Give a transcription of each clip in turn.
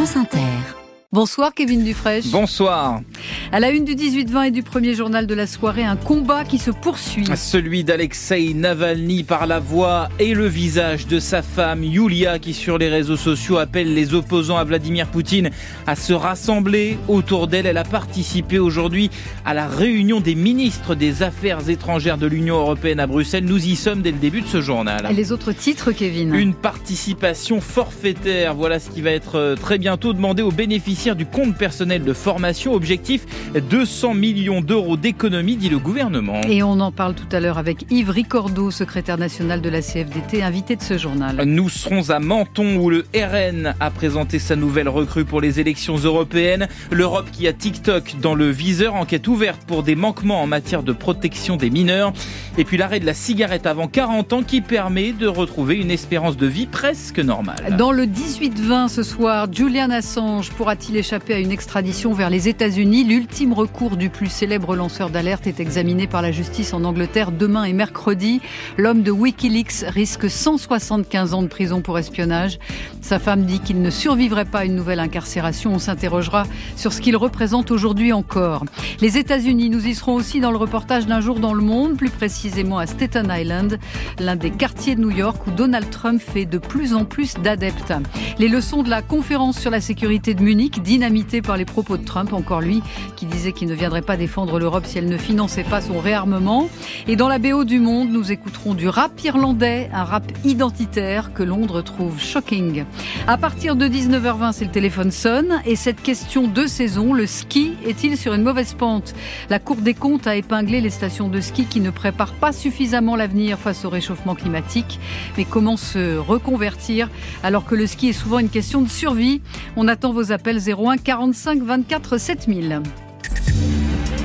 France Inter. Bonsoir Kevin Dufresne. Bonsoir. À la une du 18-20 et du premier journal de la soirée, un combat qui se poursuit. Celui d'Alexei Navalny par la voix et le visage de sa femme Yulia qui sur les réseaux sociaux appelle les opposants à Vladimir Poutine à se rassembler autour d'elle. Elle a participé aujourd'hui à la réunion des ministres des Affaires étrangères de l'Union européenne à Bruxelles. Nous y sommes dès le début de ce journal. Et les autres titres, Kevin? Une participation forfaitaire. Voilà ce qui va être euh, très bientôt demandé aux bénéficiaires du compte personnel de formation. Objectif 200 millions d'euros d'économie, dit le gouvernement. Et on en parle tout à l'heure avec Yves Ricordo, secrétaire national de la CFDT, invité de ce journal. Nous serons à Menton où le RN a présenté sa nouvelle recrue pour les élections européennes. L'Europe qui a TikTok dans le viseur, enquête ouverte pour des manquements en matière de protection des mineurs. Et puis l'arrêt de la cigarette avant 40 ans qui permet de retrouver une espérance de vie presque normale. Dans le 18-20 ce soir, Julian Assange pourra-t-il il échappait à une extradition vers les États-Unis? L'ultime recours du plus célèbre lanceur d'alerte est examiné par la justice en Angleterre demain et mercredi. L'homme de Wikileaks risque 175 ans de prison pour espionnage. Sa femme dit qu'il ne survivrait pas à une nouvelle incarcération. On s'interrogera sur ce qu'il représente aujourd'hui encore. Les États-Unis, nous y serons aussi dans le reportage d'un jour dans le monde, plus précisément à Staten Island, l'un des quartiers de New York où Donald Trump fait de plus en plus d'adeptes. Les leçons de la conférence sur la sécurité de Munich dynamité par les propos de Trump, encore lui, qui disait qu'il ne viendrait pas défendre l'Europe si elle ne finançait pas son réarmement. Et dans la BO du Monde, nous écouterons du rap irlandais, un rap identitaire que Londres trouve shocking. À partir de 19h20, c'est le téléphone sonne et cette question de saison, le ski est-il sur une mauvaise pente? La Cour des comptes a épinglé les stations de ski qui ne préparent pas suffisamment l'avenir face au réchauffement climatique. Mais comment se reconvertir alors que le ski est souvent une question de survie? On attend vos appels 01 45 24 7000.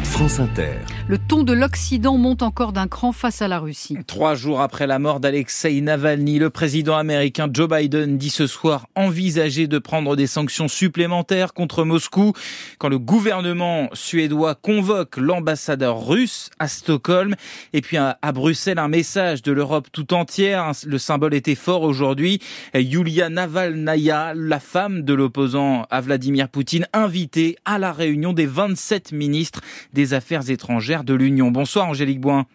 France Inter. Le ton de l'Occident monte encore d'un cran face à la Russie. Trois jours après la mort d'Alexei Navalny, le président américain Joe Biden dit ce soir envisager de prendre des sanctions supplémentaires contre Moscou quand le gouvernement suédois convoque l'ambassadeur russe à Stockholm. Et puis à, Bruxelles, un message de l'Europe tout entière. Le symbole était fort aujourd'hui. Yulia Navalnaya, la femme de l'opposant à Vladimir Poutine, invitée à la réunion des 27 ministres des Affaires étrangères de l'Union. Bonsoir Angélique Boin.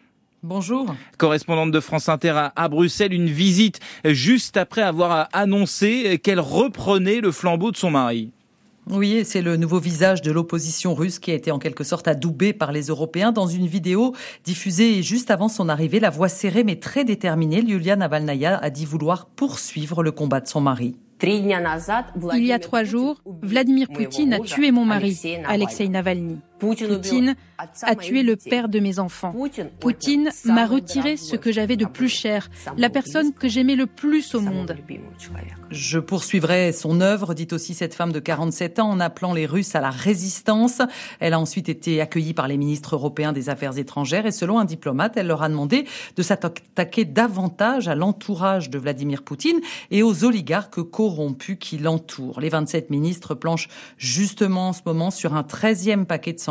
Bonjour. Correspondante de France Inter à, Bruxelles, une visite juste après avoir annoncé qu'elle reprenait le flambeau de son mari. Oui, c'est le nouveau visage de l'opposition russe qui a été en quelque sorte adoubé par les Européens dans une vidéo diffusée juste avant son arrivée. La voix serrée mais très déterminée, Yulia Navalnaya a dit vouloir poursuivre le combat de son mari. Il y a trois jours, Vladimir Poutine a tué mon mari, Alexei Navalny. Poutine a tué le père de mes enfants. Poutine m'a retiré ce que j'avais de plus cher, la personne que j'aimais le plus au monde. Je poursuivrai son œuvre, dit aussi cette femme de 47 ans, en appelant les Russes à la résistance. Elle a ensuite été accueillie par les ministres européens des Affaires étrangères et selon un diplomate, elle leur a demandé de s'attaquer davantage à l'entourage de Vladimir Poutine et aux oligarques corrompus qui l'entourent. Les 27 ministres planchent justement en ce moment sur un 13e paquet de sanctions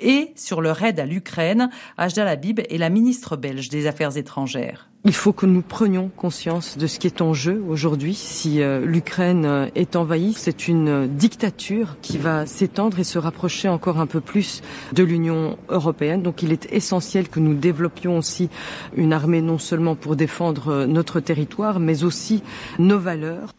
et sur leur aide à l'Ukraine. Ajda Labib est la ministre belge des Affaires étrangères. Il faut que nous prenions conscience de ce qui est en jeu aujourd'hui. Si euh, l'Ukraine euh, est envahie, c'est une dictature qui va s'étendre et se rapprocher encore un peu plus de l'Union européenne. Donc il est essentiel que nous développions aussi une armée non seulement pour défendre euh, notre territoire, mais aussi nos valeurs.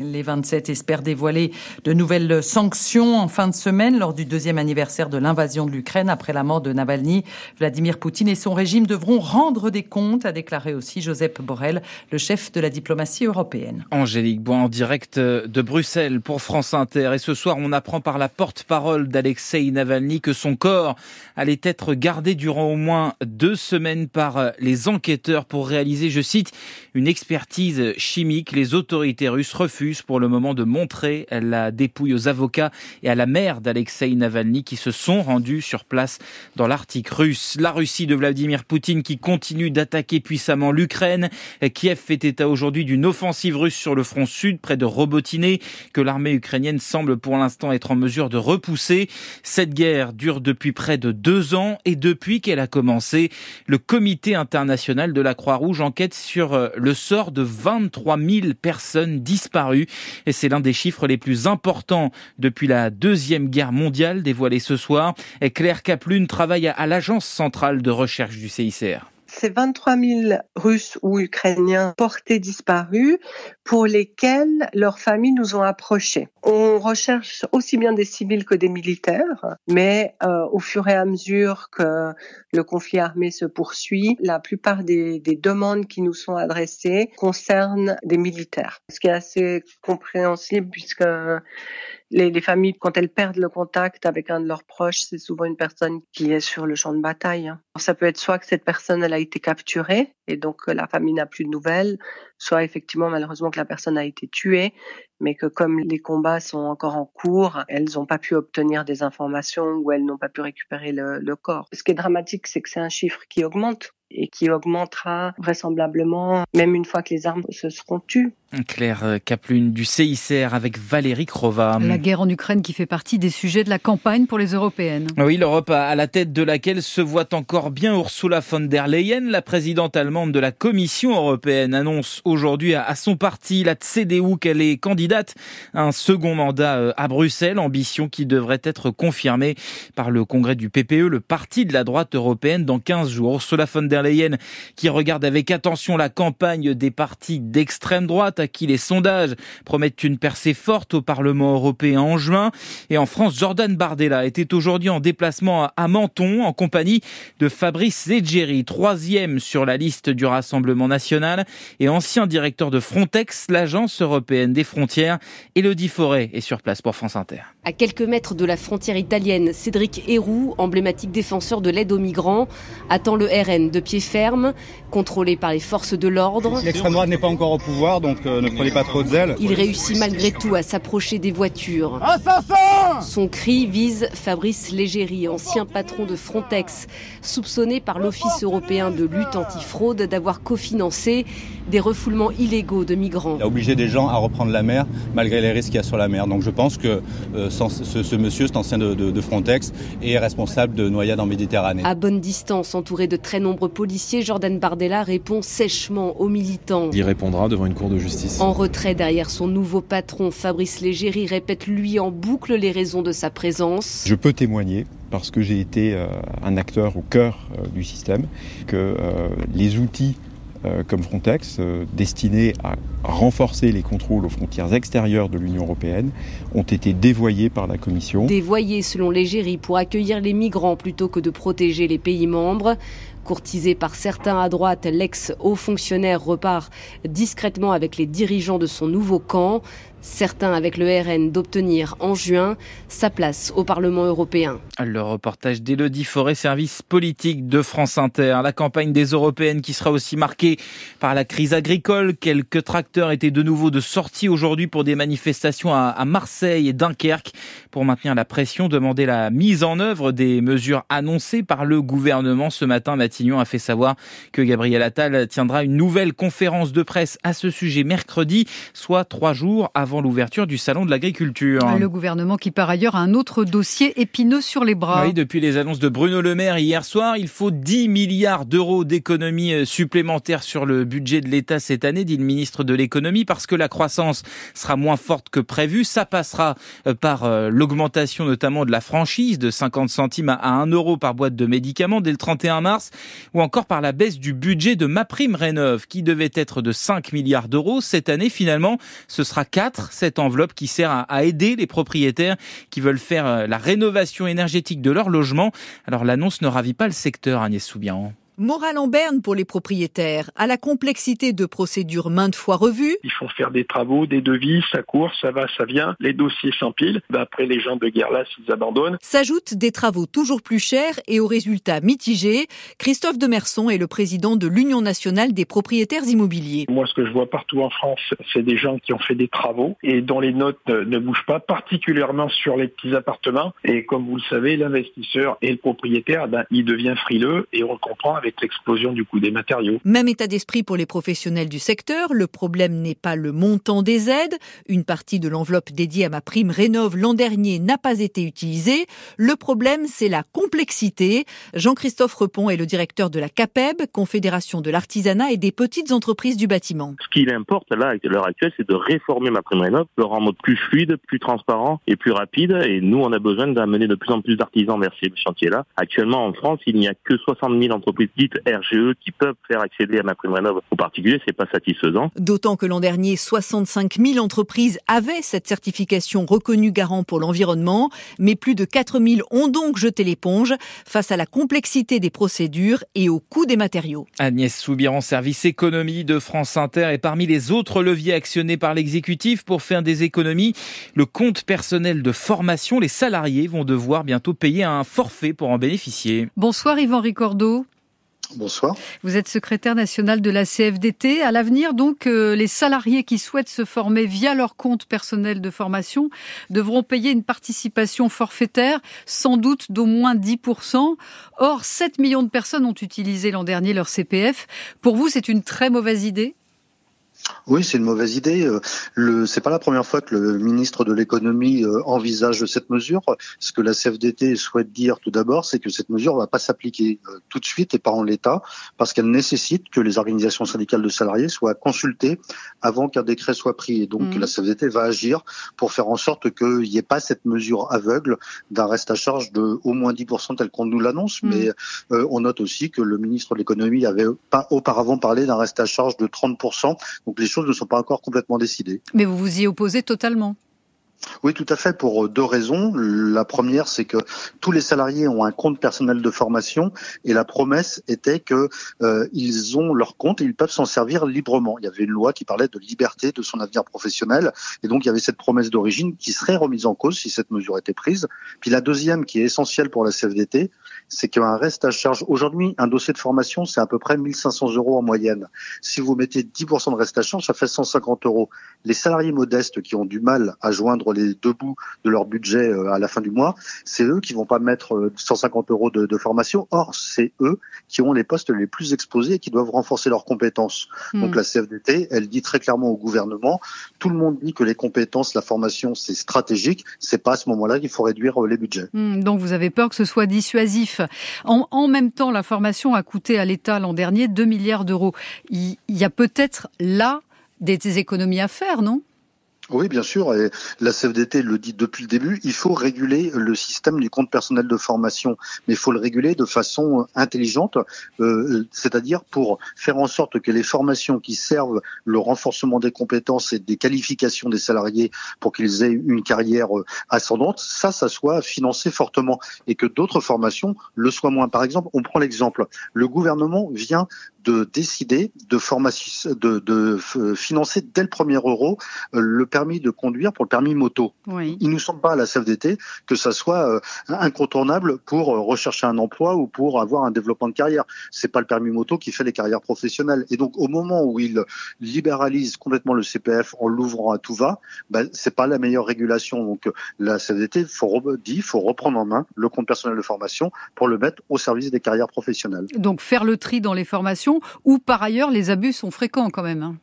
Les 27 espèrent dévoiler de nouvelles sanctions en fin de semaine lors du deuxième anniversaire de l'invasion de l'Ukraine après la mort de Navalny. Vladimir Poutine et son régime devront rendre des comptes, a déclaré aussi Joseph Borrell, le chef de la diplomatie européenne. Angélique Bois en direct de Bruxelles pour France Inter. Et ce soir, on apprend par la porte-parole d'Alexei Navalny que son corps allait être gardé durant au moins deux semaines par les enquêteurs pour réaliser, je cite, une expertise chimique. Les autorités russes refusent pour le moment de montrer la dépouille aux avocats et à la mère d'Alexei Navalny qui se sont rendus sur place dans l'Arctique russe. La Russie de Vladimir Poutine qui continue d'attaquer puissamment l'Ukraine. Kiev fait état aujourd'hui d'une offensive russe sur le front sud près de Robotiné que l'armée ukrainienne semble pour l'instant être en mesure de repousser. Cette guerre dure depuis près de deux ans et depuis qu'elle a commencé, le comité international de la Croix-Rouge enquête sur le sort de 23 000 personnes disparues Et c'est l'un des chiffres les plus importants depuis la Deuxième Guerre mondiale dévoilé ce soir. Et Claire Kaplune travaille à l'Agence centrale de recherche du CICR c'est 23 000 Russes ou Ukrainiens portés disparus pour lesquels leurs familles nous ont approchés. On recherche aussi bien des civils que des militaires, mais euh, au fur et à mesure que le conflit armé se poursuit, la plupart des, des demandes qui nous sont adressées concernent des militaires, ce qui est assez compréhensible puisque les, les, familles, quand elles perdent le contact avec un de leurs proches, c'est souvent une personne qui est sur le champ de bataille. Hein. Ça peut être soit que cette personne elle a été capturée et donc la famille n'a plus de nouvelles, soit effectivement malheureusement que la personne a été tuée, mais que comme les combats sont encore en cours, elles n'ont pas pu obtenir des informations ou elles n'ont pas pu récupérer le, le corps. Ce qui est dramatique, c'est que c'est un chiffre qui augmente et qui augmentera vraisemblablement même une fois que les armes se seront tues. Claire Kaplune du CICR avec Valérie Krova. La guerre en Ukraine qui fait partie des sujets de la campagne pour les européennes. Oui, l'Europe à la tête de laquelle se voit encore bien Ursula von der Leyen, la présidente allemande de la Commission européenne, annonce aujourd'hui à son parti, la CDU, qu'elle est candidate à un second mandat euh, à Bruxelles, ambition qui devrait être confirmée par le congrès du PPE, le parti de la droite européenne, dans 15 jours. Ursula von der Leyen qui regarde avec attention la campagne des partis d'extrême droite à qui les sondages promettent une percée forte au Parlement européen en juin. Et en France, Jordan Bardella était aujourd'hui en déplacement à Menton en compagnie de Fabrice Leggeri, troisième sur la liste du Rassemblement national et ancien directeur de Frontex, l'agence européenne des frontières. Elodie Forêt est sur place pour France Inter. À quelques mètres de la frontière italienne, Cédric Héroux, emblématique défenseur de l'aide aux migrants, attend le RN de pied ferme, contrôlé par les forces de l'ordre. L'extrême droite n'est pas encore au pouvoir, donc euh, ne prenez pas trop de zèle. Il réussit malgré tout à s'approcher des voitures. Son cri vise Fabrice Légéry, ancien patron de Frontex, soupçonné par l'Office européen de lutte antifraude d'avoir cofinancé des refoulements illégaux de migrants. Il a obligé des gens à reprendre la mer malgré les risques qu'il y a sur la mer. Donc je pense que euh, ce, ce, monsieur, cet ancien de, de, de, Frontex, est responsable de noyades en Méditerranée. À bonne distance, entouré de très nombreux policiers, Jordan Bardella répond sèchement aux militants. Il répondra devant une cour de justice. En retrait derrière son nouveau patron, Fabrice Légéry répète lui en boucle les raisons de sa présence. Je peux témoigner parce que j'ai été euh, un acteur au cœur euh, du système, que euh, les outils comme Frontex, euh, destinés à renforcer les contrôles aux frontières extérieures de l'Union européenne, ont été dévoyés par la Commission. Dévoyés selon l'Égérie pour accueillir les migrants plutôt que de protéger les pays membres. Courtisé par certains à droite, l'ex-haut fonctionnaire repart discrètement avec les dirigeants de son nouveau camp, certains avec le RN d'obtenir en juin sa place au Parlement européen. Le reportage d'Élodie Forêt, service politique de France Inter. La campagne des européennes qui sera aussi marquée par la crise agricole. Quelques tracteurs étaient de nouveau de sortie aujourd'hui pour des manifestations à Marseille et Dunkerque pour maintenir la pression, demander la mise en œuvre des mesures annoncées par le gouvernement ce matin. Matignon a fait savoir que Gabriel Attal tiendra une nouvelle conférence de presse à ce sujet mercredi, soit trois jours avant avant l'ouverture du salon de l'agriculture. Le gouvernement qui par ailleurs a un autre dossier épineux sur les bras. Oui, depuis les annonces de Bruno Le Maire hier soir, il faut 10 milliards d'euros d'économies euh, supplémentaires sur le budget de l'État cette année, dit le ministre de l'économie, parce que la croissance sera moins forte que prévu. Ça passera euh, par euh, l'augmentation notamment de la franchise de 50 centimes à 1 euro par boîte de médicaments dès le 31 mars, ou encore par la baisse du budget de ma prime rénov qui devait être de 5 milliards d'euros. Cette année, finalement, ce sera 4 cette enveloppe qui sert à, aider les propriétaires qui veulent faire euh, la rénovation énergétique de leur logement. Alors l'annonce ne ravit pas le secteur, Agnès Soubian. Morale en berne pour les propriétaires, à la complexité de procédures maintes fois revues. Il faut faire des travaux, des devis, ça court, ça va, ça vient, les dossiers s'empilent. Ben, après, les gens de guerre là, s'ils abandonnent. S'ajoutent des travaux toujours plus chers et aux résultats mitigés. Christophe Demerson est le président de l'Union nationale des propriétaires immobiliers. Moi, ce que je vois partout en France, c'est des gens qui ont fait des travaux et dont les notes ne bougent pas, particulièrement sur les petits appartements. Et comme vous le savez, l'investisseur et le propriétaire, ben, il devient frileux et on le comprend avec avec l'explosion du coût des matériaux. Même état d'esprit pour les professionnels du secteur. Le problème n'est pas le montant des aides. Une partie de l'enveloppe dédiée à ma prime rénove l'an dernier n'a pas été utilisée. Le problème, c'est la complexité. Jean-Christophe Repon est le directeur de la CAPEB, Confédération de l'artisanat et des petites entreprises du bâtiment. Ce qu'il importe là, à l'heure actuelle, c'est de réformer ma prime rénov, le rendre plus fluide, plus transparent et plus rapide. Et nous, on a besoin d'amener de plus en plus d'artisans vers ces chantiers-là. Actuellement, en France, il n'y a que 60 000 entreprises dites RGE qui peuvent faire accéder à ma prime rénov aux particuliers. C'est pas satisfaisant. D'autant que l'an dernier, 65 000 entreprises avaient cette certification reconnue garant pour l'environnement, mais plus de 4 000 ont donc jeté l'éponge face à la complexité des procédures et au coût des matériaux. Agnès Soubiran, service économie de France Inter, et parmi les autres leviers actionnés par l'exécutif pour faire des économies, le compte personnel de formation. Les salariés vont devoir bientôt payer un forfait pour en bénéficier. Bonsoir Yvan Ricordo. Bonsoir. Vous êtes secrétaire national de la CFDT. À l'avenir, donc, euh, les salariés qui souhaitent se former via leur compte personnel de formation devront payer une participation forfaitaire, sans doute d'au moins 10%. Or, 7 millions de personnes ont utilisé l'an dernier leur CPF. Pour vous, c'est une très mauvaise idée? Oui, c'est une mauvaise idée. Euh, le, c'est pas la première fois que le ministre de l'économie euh, envisage cette mesure. Ce que la CFDT souhaite dire tout d'abord, c'est que cette mesure va pas s'appliquer euh, tout de suite et pas en l'état, parce qu'elle nécessite que les organisations syndicales de salariés soient consultées avant qu'un décret soit pris. Et donc mmh. la CFDT va agir pour faire en sorte qu'il n'y ait pas cette mesure aveugle d'un reste à charge de au moins 10% tel qu'on nous l'annonce. Mmh. Mais on note aussi que le ministre de l'économie avait pas auparavant parlé d'un reste à charge de 30%. Donc les choses ne sont pas encore complètement décidées. Mais vous vous y opposez totalement oui, tout à fait, pour deux raisons. La première, c'est que tous les salariés ont un compte personnel de formation et la promesse était que euh, ils ont leur compte et ils peuvent s'en servir librement. Il y avait une loi qui parlait de liberté de son avenir professionnel et donc il y avait cette promesse d'origine qui serait remise en cause si cette mesure était prise. Puis la deuxième, qui est essentielle pour la CFDT, c'est qu'un reste à charge. Aujourd'hui, un dossier de formation, c'est à peu près 1500 euros en moyenne. Si vous mettez 10% de reste à charge, ça fait 150 euros. Les salariés modestes qui ont du mal à joindre les deux bouts de leur budget euh, à la fin du mois, c'est eux qui vont pas mettre 150 euh, euros de, de formation. Or, c'est eux qui ont les postes les plus exposés et qui doivent renforcer leurs compétences. Hmm. Donc la CFDT, elle dit très clairement au gouvernement, tout le monde dit que les compétences, la formation, c'est stratégique. C'est pas à ce moment-là qu'il faut réduire euh, les budgets. Hmm, donc vous avez peur que ce soit dissuasif. En, même temps, la formation a coûté à l'État l'an dernier 2 milliards d'euros. Il y a peut-être là des économies à faire, non? Oui, bien sûr. Et la CFDT le dit depuis le début. Il faut réguler le système du compte personnel de formation, mais il faut le réguler de façon intelligente, euh, c'est-à-dire pour faire en sorte que les formations qui servent le renforcement des compétences et des qualifications des salariés pour qu'ils aient une carrière euh, ascendante, ça, ça soit financé fortement et que d'autres formations le soient moins. Par exemple, on prend l'exemple. Le gouvernement vient de décider de, formation, de, de financer dès le premier euro euh, le permis de conduire pour le permis moto. Oui. Il nous semble pas à la CFDT que ça soit euh, incontournable pour euh, rechercher un emploi ou pour avoir un développement de carrière. C'est pas le permis moto qui fait les carrières professionnelles. Et donc au moment où il libéralise complètement le CPF en l'ouvrant à tout va, ben, c'est pas la meilleure régulation. Donc la CFDT faut dit faut reprendre en main le compte personnel de formation pour le mettre au service des carrières professionnelles. Donc faire le tri dans les formations où par ailleurs les abus sont fréquents quand même.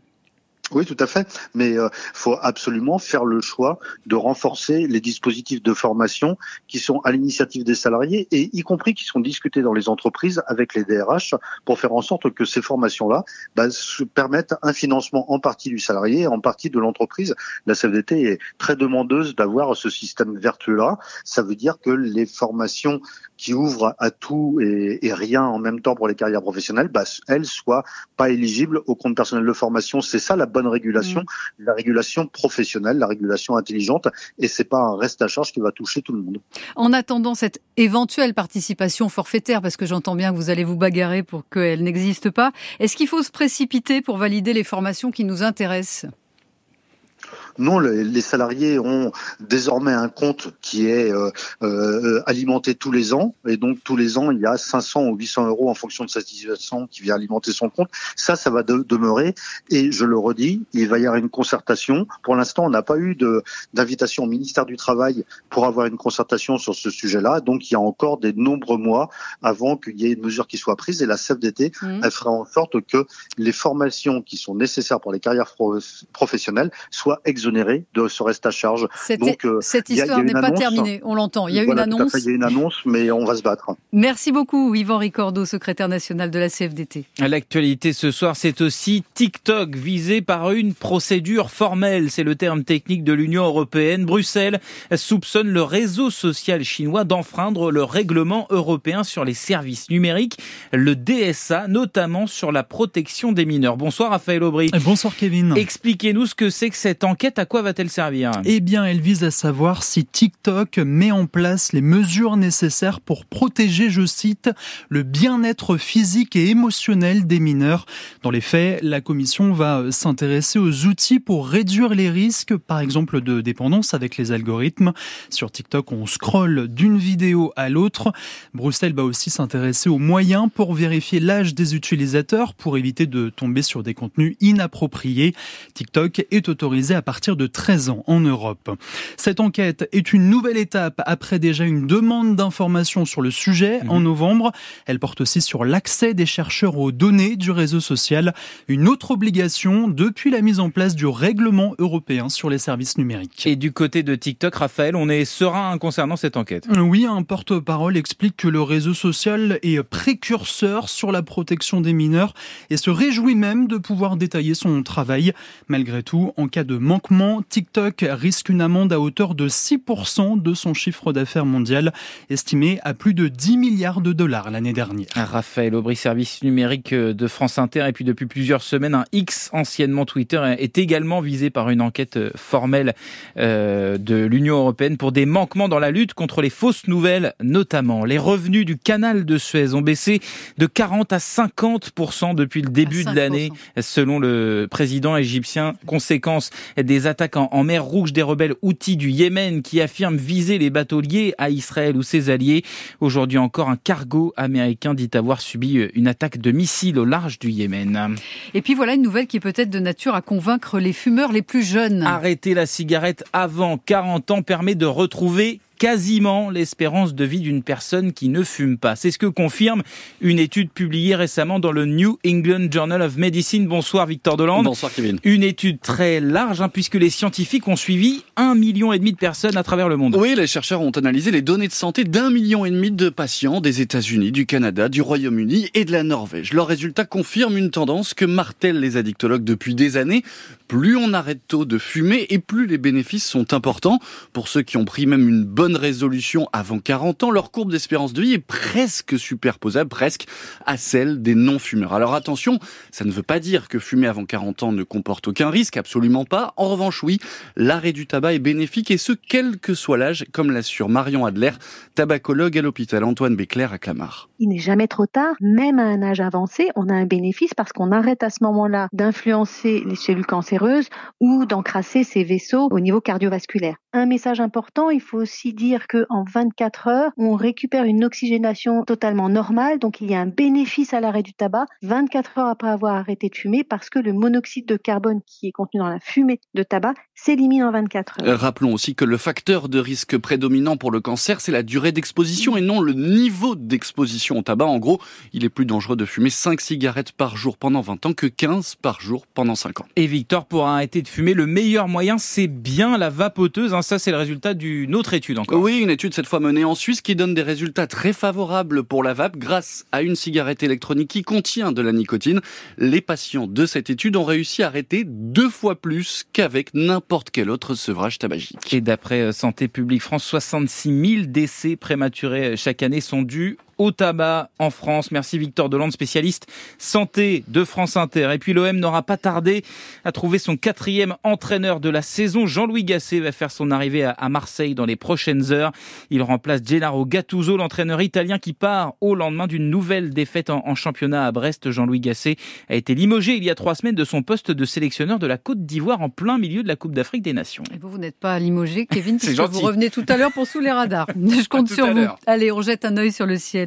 Oui, tout à fait. Mais il euh, faut absolument faire le choix de renforcer les dispositifs de formation qui sont à l'initiative des salariés et y compris qui sont discutés dans les entreprises avec les DRH pour faire en sorte que ces formations-là bah, permettent un financement en partie du salarié et en partie de l'entreprise. La CFDT est très demandeuse d'avoir ce système vertueux-là. Ça veut dire que les formations qui ouvrent à tout et, et, rien en même temps pour les carrières professionnelles, bah, elles soient pas éligibles au compte personnel de formation. C'est ça la bonne régulation, mm. la régulation professionnelle, la régulation intelligente, et c'est pas un reste à charge qui va toucher tout le monde. En attendant cette éventuelle participation forfaitaire, parce que j'entends bien que vous allez vous bagarrer pour qu'elle n'existe pas, est-ce qu'il faut se précipiter pour valider les formations qui nous intéressent? Non, les, salariés ont désormais un compte qui est euh, euh, alimenté tous les ans, et donc tous les ans il y a 500 ou 800 euros en fonction de sa situation qui vient alimenter son compte. Ça, ça va demeurer, et je le redis, il va y avoir une concertation. Pour l'instant, on n'a pas eu d'invitation au ministère du Travail pour avoir une concertation sur ce sujet-là, donc il y a encore des nombreux mois avant qu'il y ait une mesure qui soit prise, et la CFDT, mmh. elle fera en sorte que les formations qui sont nécessaires pour les carrières professionnelles soient exonérées de ce reste à charge. Donc, euh, cette histoire n'est pas terminée, on l'entend. Il y a une annonce. il y a une annonce, mais on va se battre. Merci beaucoup, Yvan Ricordo, secrétaire national de la CFDT. L'actualité ce soir, c'est aussi TikTok visé par une procédure formelle. C'est le terme technique de l'Union européenne. Bruxelles soupçonne le réseau social chinois d'enfreindre le règlement européen sur les services numériques, le DSA, notamment sur la protection des mineurs. Bonsoir Raphaël Aubry. Bonsoir Kevin. Expliquez-nous ce que c'est que cette enquête à quoi va-t-elle servir? Eh bien, elle vise à savoir si TikTok met en place les mesures nécessaires pour protéger, je cite, le bien-être physique et émotionnel des mineurs. Dans les faits, la commission va s'intéresser aux outils pour réduire les risques, par exemple de dépendance avec les algorithmes. Sur TikTok, on scrolle d'une vidéo à l'autre. Bruxelles va aussi s'intéresser aux moyens pour vérifier l'âge des utilisateurs pour éviter de tomber sur des contenus inappropriés. TikTok est autorisé à partir de 13 ans en Europe. Cette enquête est une nouvelle étape après déjà une demande d'information sur le sujet en mhm. novembre. Elle porte aussi sur l'accès des chercheurs aux données du réseau social, une autre obligation depuis la mise en place du règlement européen sur les services numériques. Et du côté de TikTok, Raphaël, on est serein concernant cette enquête. Oui, un porte-parole explique que le réseau social est précurseur sur la protection des mineurs et se réjouit même de pouvoir détailler son travail. Malgré tout, en cas de manquement TikTok risque une amende à hauteur de 6% de son chiffre d'affaires mondial, estimé à plus de 10 milliards de dollars l'année dernière. Raphaël Aubry, service numérique de France Inter, et puis depuis plusieurs semaines, un X, anciennement Twitter, est également visé par une enquête formelle euh, de l'Union européenne pour des manquements dans la lutte contre les fausses nouvelles, notamment. Les revenus du canal de Suez ont baissé de 40 à 50% depuis le début de l'année, selon le président égyptien. Conséquence des attaques en, mer Rouge des rebelles outils du Yémen qui affirment viser les bateaux liés à Israël ou ses alliés. Aujourd'hui encore, un cargo américain dit avoir subi euh, une attaque de missiles au large du Yémen. Et puis voilà une nouvelle qui est peut-être de nature à convaincre les fumeurs les plus jeunes. Arrêter la cigarette avant 40 ans permet de retrouver quasiment l'espérance de vie d'une personne qui ne fume pas. C'est ce que confirme une étude publiée récemment dans le New England Journal of Medicine. Bonsoir Victor Deland. Bonsoir Kevin. Une étude très large hein, puisque les scientifiques ont suivi un million et demi de personnes à travers le monde. Oui, les chercheurs ont analysé les données de santé d'un million et demi de patients des États-Unis, du Canada, du Royaume-Uni et de la Norvège. Leurs résultats confirment une tendance que martèlent les addictologues depuis des années. Plus on arrête tôt de fumer et plus les bénéfices sont importants. Pour ceux qui ont pris même une bonne résolution avant 40 ans, leur courbe d'espérance de vie est presque superposable, presque à celle des non-fumeurs. Alors attention, ça ne veut pas dire que fumer avant 40 ans ne comporte aucun risque, absolument pas. En revanche, oui, l'arrêt du tabac est bénéfique et ce, quel que soit l'âge, comme l'assure Marion Adler, tabacologue à l'hôpital Antoine Béclair à Clamart. Il n'est jamais trop tard, même à un âge avancé, on a un bénéfice parce qu'on arrête à ce moment-là d'influencer les cellules cancéreuses ou d'encrasser ces vaisseaux au niveau cardiovasculaire. Un message important, il faut aussi dire que en 24 heures, on récupère une oxygénation totalement normale, donc il y a un bénéfice à l'arrêt du tabac 24 heures après avoir arrêté de fumer parce que le monoxyde de carbone qui est contenu dans la fumée de tabac s'élimine en 24 heures. Rappelons aussi que le facteur de risque prédominant pour le cancer, c'est la durée d'exposition et non le niveau d'exposition au tabac. En gros, il est plus dangereux de fumer 5 cigarettes par jour pendant 20 ans que 15 par jour pendant 5 ans. Et Victor, pour arrêter de fumer, le meilleur moyen, c'est bien la vapoteuse. Hein ça, c'est le résultat d'une autre étude encore. Oui, une étude cette fois menée en Suisse qui donne des résultats très favorables pour la vape grâce à une cigarette électronique qui contient de la nicotine. Les patients de cette étude ont réussi à arrêter deux fois plus qu'avec n'importe quel autre sevrage tabagique. Et d'après euh, Santé publique France, 66 000 décès prématurés chaque année sont dus au tabac en France. Merci Victor Delande, spécialiste santé de France Inter. Et puis l'OM n'aura pas tardé à trouver son quatrième entraîneur de la saison. Jean-Louis Gasset va faire son arrivée à Marseille dans les prochaines heures. Il remplace Gennaro Gattuso, l'entraîneur italien qui part au lendemain d'une nouvelle défaite en, championnat à Brest. Jean-Louis Gasset a été limogé il y a trois semaines de son poste de sélectionneur de la Côte d'Ivoire en plein milieu de la Coupe d'Afrique des Nations. Et vous, vous n'êtes pas limogé, Kevin, puisque vous revenez tout à l'heure pour sous les radars. Je compte sur vous. Allez, on jette un œil sur le ciel.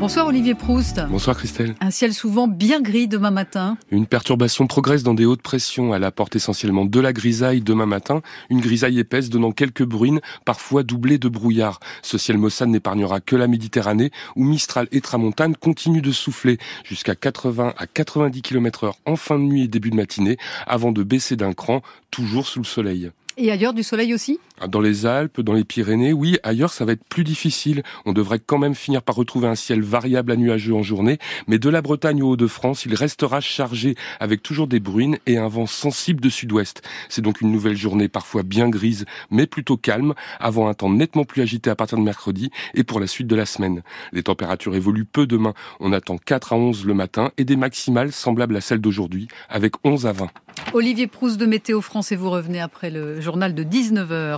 Bonsoir Olivier Proust. Bonsoir Christelle. Un ciel souvent bien gris demain matin. Une perturbation progresse dans des hautes pressions. Elle apporte essentiellement de la grisaille demain matin. Une grisaille épaisse donnant quelques bruines, parfois doublées de brouillard. Ce ciel maussade n'épargnera que la Méditerranée où Mistral et Tramontane continuent de souffler jusqu'à 80 à 90 km heure en fin de nuit et début de matinée avant de baisser d'un cran, toujours sous le soleil. Et ailleurs du soleil aussi? Dans les Alpes, dans les Pyrénées, oui. Ailleurs, ça va être plus difficile. On devrait quand même finir par retrouver un ciel variable à nuageux en journée. Mais de la Bretagne au Haut-de-France, il restera chargé avec toujours des bruines et un vent sensible de sud-ouest. C'est donc une nouvelle journée parfois bien grise, mais plutôt calme, avant un temps nettement plus agité à partir de mercredi et pour la suite de la semaine. Les températures évoluent peu demain. On attend 4 à 11 le matin et des maximales semblables à celles d'aujourd'hui, avec 11 à 20. Olivier Proust de Météo France et vous revenez après le journal de 19h.